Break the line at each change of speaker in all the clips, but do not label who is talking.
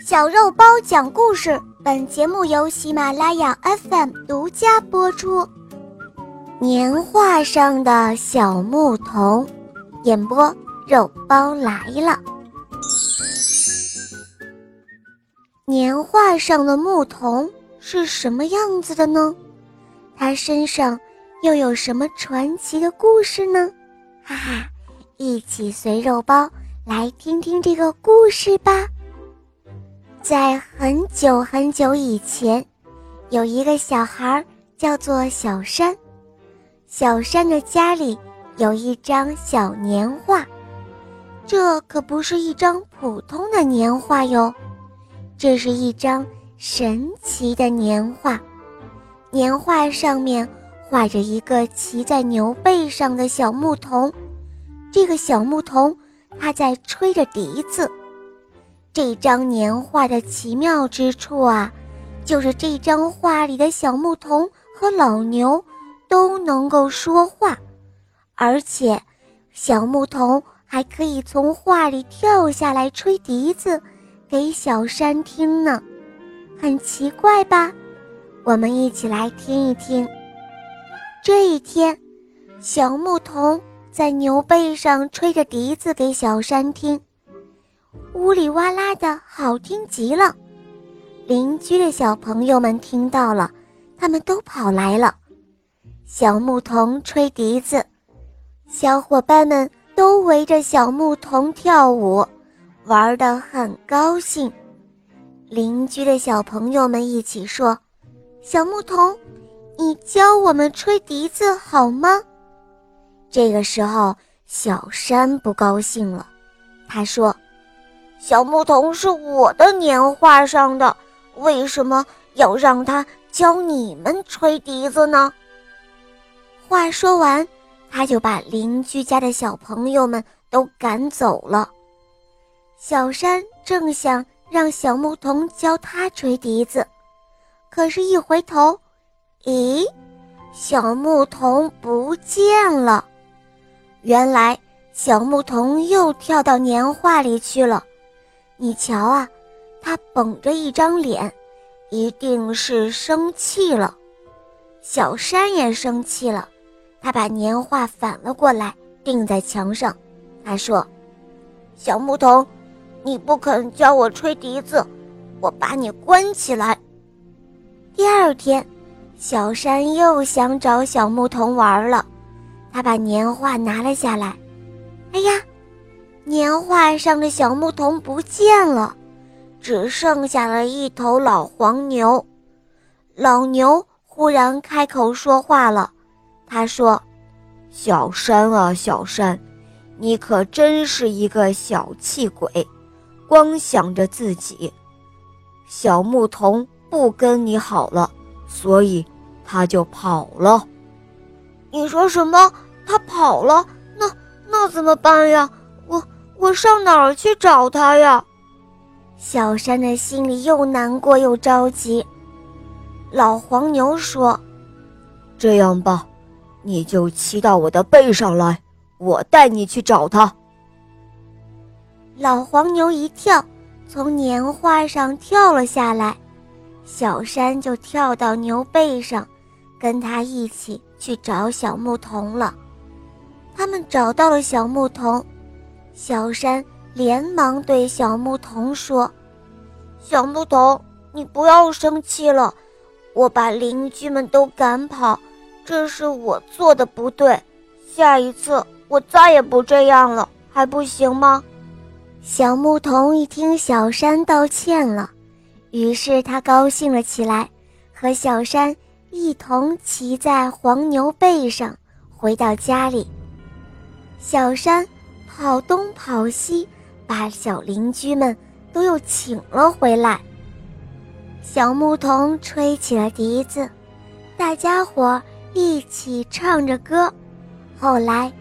小肉包讲故事，本节目由喜马拉雅 FM 独家播出。年画上的小牧童，演播肉包来了。年画上的牧童是什么样子的呢？他身上又有什么传奇的故事呢？哈哈，一起随肉包来听听这个故事吧。在很久很久以前，有一个小孩叫做小山。小山的家里有一张小年画，这可不是一张普通的年画哟，这是一张神奇的年画。年画上面画着一个骑在牛背上的小牧童，这个小牧童他在吹着笛子。这张年画的奇妙之处啊，就是这张画里的小牧童和老牛都能够说话，而且小牧童还可以从画里跳下来吹笛子给小山听呢，很奇怪吧？我们一起来听一听。这一天，小牧童在牛背上吹着笛子给小山听。呜里哇啦的好听极了，邻居的小朋友们听到了，他们都跑来了。小牧童吹笛子，小伙伴们都围着小牧童跳舞，玩得很高兴。邻居的小朋友们一起说：“小牧童，你教我们吹笛子好吗？”这个时候，小山不高兴了，他说。小牧童是我的年画上的，为什么要让他教你们吹笛子呢？话说完，他就把邻居家的小朋友们都赶走了。小山正想让小牧童教他吹笛子，可是，一回头，咦，小牧童不见了。原来，小牧童又跳到年画里去了。你瞧啊，他绷着一张脸，一定是生气了。小山也生气了，他把年画反了过来，钉在墙上。他说：“小牧童，你不肯教我吹笛子，我把你关起来。”第二天，小山又想找小牧童玩了，他把年画拿了下来。哎呀！年画上的小牧童不见了，只剩下了一头老黄牛。老牛忽然开口说话了，他说：“
小山啊，小山，你可真是一个小气鬼，光想着自己。小牧童不跟你好了，所以他就跑了。”
你说什么？他跑了？那那怎么办呀？我。我上哪儿去找他呀？小山的心里又难过又着急。老黄牛说：“
这样吧，你就骑到我的背上来，我带你去找他。”
老黄牛一跳，从年画上跳了下来，小山就跳到牛背上，跟他一起去找小牧童了。他们找到了小牧童。小山连忙对小牧童说：“小牧童，你不要生气了，我把邻居们都赶跑，这是我做的不对。下一次我再也不这样了，还不行吗？”小牧童一听小山道歉了，于是他高兴了起来，和小山一同骑在黄牛背上回到家里。小山。跑东跑西，把小邻居们都又请了回来。小牧童吹起了笛子，大家伙一起唱着歌。后来，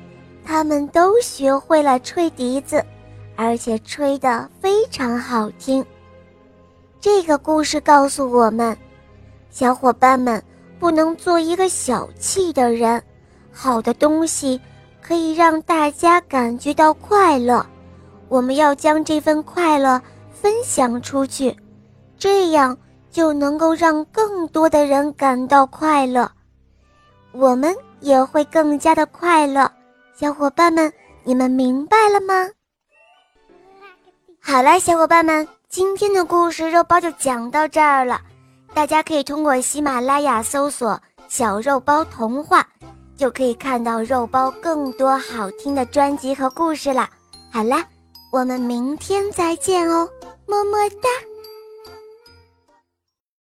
他们都学会了吹笛子，而且吹得非常好听。这个故事告诉我们，小伙伴们不能做一个小气的人，好的东西。可以让大家感觉到快乐，我们要将这份快乐分享出去，这样就能够让更多的人感到快乐，我们也会更加的快乐。小伙伴们，你们明白了吗？好了，小伙伴们，今天的故事肉包就讲到这儿了。大家可以通过喜马拉雅搜索“小肉包童话”，就可以看到肉包更多好听的专辑和故事了。好啦，我们明天再见哦，么么哒。